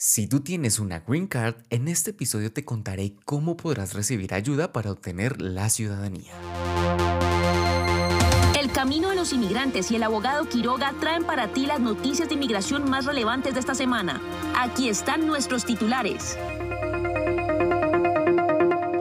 Si tú tienes una Green Card, en este episodio te contaré cómo podrás recibir ayuda para obtener la ciudadanía. El Camino de los Inmigrantes y el abogado Quiroga traen para ti las noticias de inmigración más relevantes de esta semana. Aquí están nuestros titulares.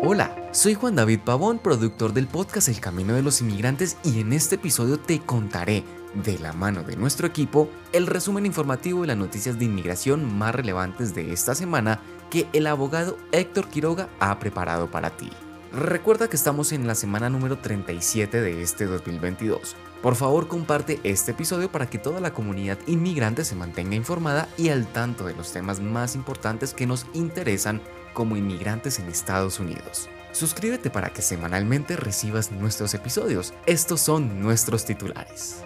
Hola, soy Juan David Pavón, productor del podcast El Camino de los Inmigrantes y en este episodio te contaré, de la mano de nuestro equipo, el resumen informativo de las noticias de inmigración más relevantes de esta semana que el abogado Héctor Quiroga ha preparado para ti. Recuerda que estamos en la semana número 37 de este 2022. Por favor comparte este episodio para que toda la comunidad inmigrante se mantenga informada y al tanto de los temas más importantes que nos interesan como inmigrantes en Estados Unidos. Suscríbete para que semanalmente recibas nuestros episodios. Estos son nuestros titulares.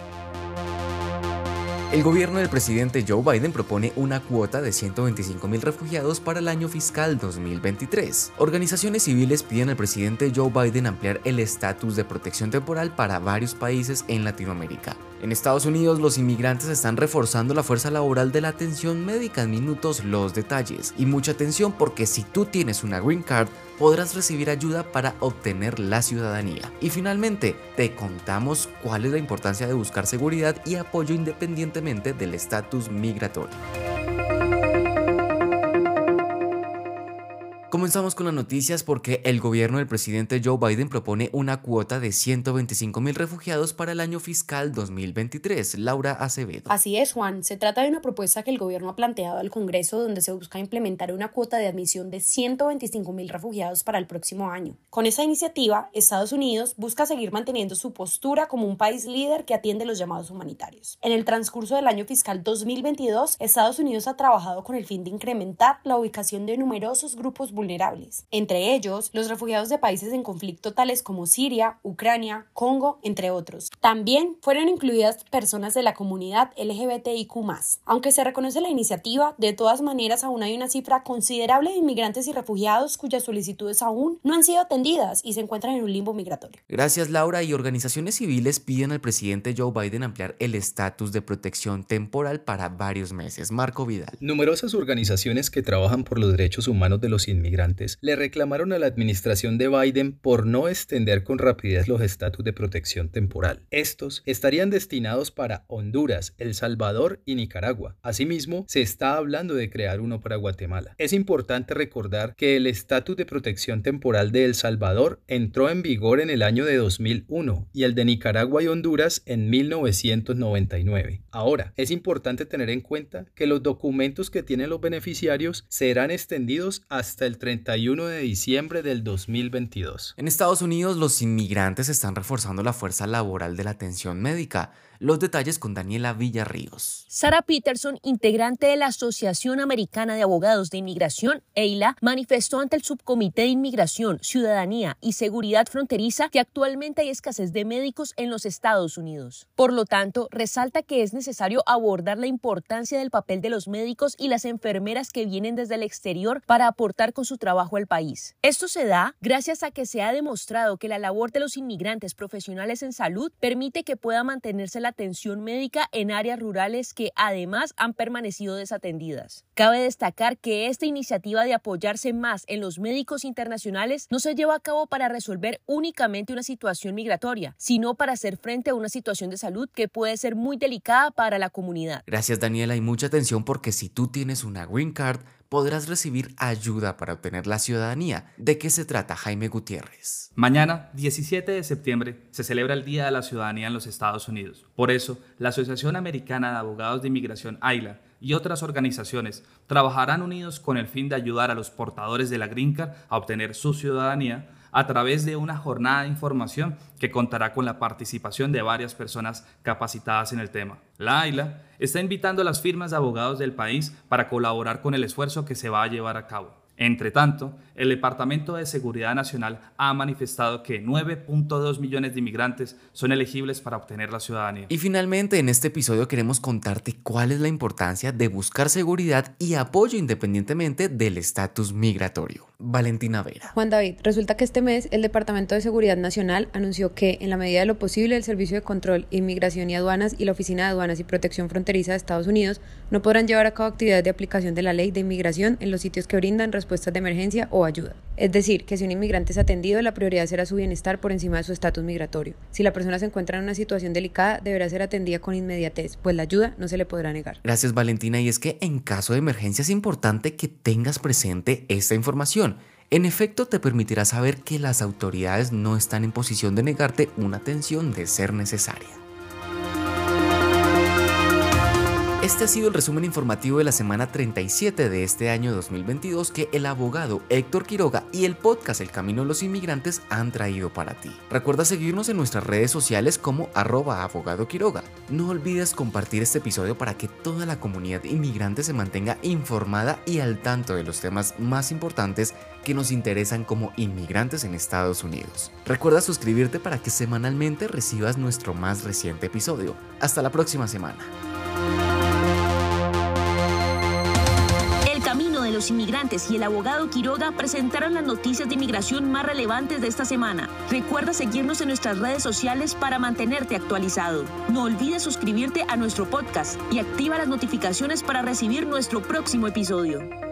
El gobierno del presidente Joe Biden propone una cuota de 125 mil refugiados para el año fiscal 2023. Organizaciones civiles piden al presidente Joe Biden ampliar el estatus de protección temporal para varios países en Latinoamérica. En Estados Unidos los inmigrantes están reforzando la fuerza laboral de la atención médica en minutos los detalles y mucha atención porque si tú tienes una green card podrás recibir ayuda para obtener la ciudadanía. Y finalmente te contamos cuál es la importancia de buscar seguridad y apoyo independientemente del estatus migratorio. Comenzamos con las noticias porque el gobierno del presidente Joe Biden propone una cuota de 125 mil refugiados para el año fiscal 2023. Laura Acevedo. Así es, Juan. Se trata de una propuesta que el gobierno ha planteado al Congreso donde se busca implementar una cuota de admisión de 125 mil refugiados para el próximo año. Con esa iniciativa, Estados Unidos busca seguir manteniendo su postura como un país líder que atiende los llamados humanitarios. En el transcurso del año fiscal 2022, Estados Unidos ha trabajado con el fin de incrementar la ubicación de numerosos grupos vulnerables vulnerables, entre ellos los refugiados de países en conflicto tales como Siria, Ucrania, Congo, entre otros. También fueron incluidas personas de la comunidad LGBTIQ. Aunque se reconoce la iniciativa, de todas maneras aún hay una cifra considerable de inmigrantes y refugiados cuyas solicitudes aún no han sido atendidas y se encuentran en un limbo migratorio. Gracias Laura y organizaciones civiles piden al presidente Joe Biden ampliar el estatus de protección temporal para varios meses. Marco Vidal. Numerosas organizaciones que trabajan por los derechos humanos de los inmigrantes le reclamaron a la administración de Biden por no extender con rapidez los estatus de protección temporal. Estos estarían destinados para Honduras, El Salvador y Nicaragua. Asimismo, se está hablando de crear uno para Guatemala. Es importante recordar que el estatus de protección temporal de El Salvador entró en vigor en el año de 2001 y el de Nicaragua y Honduras en 1999. Ahora, es importante tener en cuenta que los documentos que tienen los beneficiarios serán extendidos hasta el 31 de diciembre del 2022. En Estados Unidos, los inmigrantes están reforzando la fuerza laboral de la atención médica los detalles con Daniela Villarríos. Sara Peterson, integrante de la Asociación Americana de Abogados de Inmigración, EILA, manifestó ante el Subcomité de Inmigración, Ciudadanía y Seguridad Fronteriza que actualmente hay escasez de médicos en los Estados Unidos. Por lo tanto, resalta que es necesario abordar la importancia del papel de los médicos y las enfermeras que vienen desde el exterior para aportar con su trabajo al país. Esto se da gracias a que se ha demostrado que la labor de los inmigrantes profesionales en salud permite que pueda mantenerse la atención médica en áreas rurales que además han permanecido desatendidas. Cabe destacar que esta iniciativa de apoyarse más en los médicos internacionales no se lleva a cabo para resolver únicamente una situación migratoria, sino para hacer frente a una situación de salud que puede ser muy delicada para la comunidad. Gracias Daniela y mucha atención porque si tú tienes una green card, podrás recibir ayuda para obtener la ciudadanía. ¿De qué se trata Jaime Gutiérrez? Mañana, 17 de septiembre, se celebra el Día de la Ciudadanía en los Estados Unidos. Por eso, la Asociación Americana de Abogados de Inmigración, AILA, y otras organizaciones trabajarán unidos con el fin de ayudar a los portadores de la Green Card a obtener su ciudadanía a través de una jornada de información que contará con la participación de varias personas capacitadas en el tema. La AILA está invitando a las firmas de abogados del país para colaborar con el esfuerzo que se va a llevar a cabo. Entre tanto, el Departamento de Seguridad Nacional ha manifestado que 9.2 millones de inmigrantes son elegibles para obtener la ciudadanía. Y finalmente, en este episodio queremos contarte cuál es la importancia de buscar seguridad y apoyo independientemente del estatus migratorio. Valentina Vera. Juan David, resulta que este mes el Departamento de Seguridad Nacional anunció que, en la medida de lo posible, el Servicio de Control, Inmigración y Aduanas y la Oficina de Aduanas y Protección Fronteriza de Estados Unidos No podrán llevar a cabo actividades de aplicación de la ley de inmigración en los sitios que brindan respuestas de emergencia o ayuda. Es decir, que si un inmigrante es atendido, la prioridad será su bienestar por encima de su estatus migratorio. Si la persona se encuentra en una situación delicada, deberá ser atendida con inmediatez, pues la ayuda no se le podrá negar. Gracias Valentina, y es que en caso de emergencia es importante que tengas presente esta información. En efecto, te permitirá saber que las autoridades no están en posición de negarte una atención de ser necesaria. Este ha sido el resumen informativo de la semana 37 de este año 2022 que el abogado Héctor Quiroga y el podcast El Camino de los Inmigrantes han traído para ti. Recuerda seguirnos en nuestras redes sociales como arroba abogado Quiroga. No olvides compartir este episodio para que toda la comunidad inmigrante se mantenga informada y al tanto de los temas más importantes que nos interesan como inmigrantes en Estados Unidos. Recuerda suscribirte para que semanalmente recibas nuestro más reciente episodio. Hasta la próxima semana. Inmigrantes y el abogado Quiroga presentaron las noticias de inmigración más relevantes de esta semana. Recuerda seguirnos en nuestras redes sociales para mantenerte actualizado. No olvides suscribirte a nuestro podcast y activa las notificaciones para recibir nuestro próximo episodio.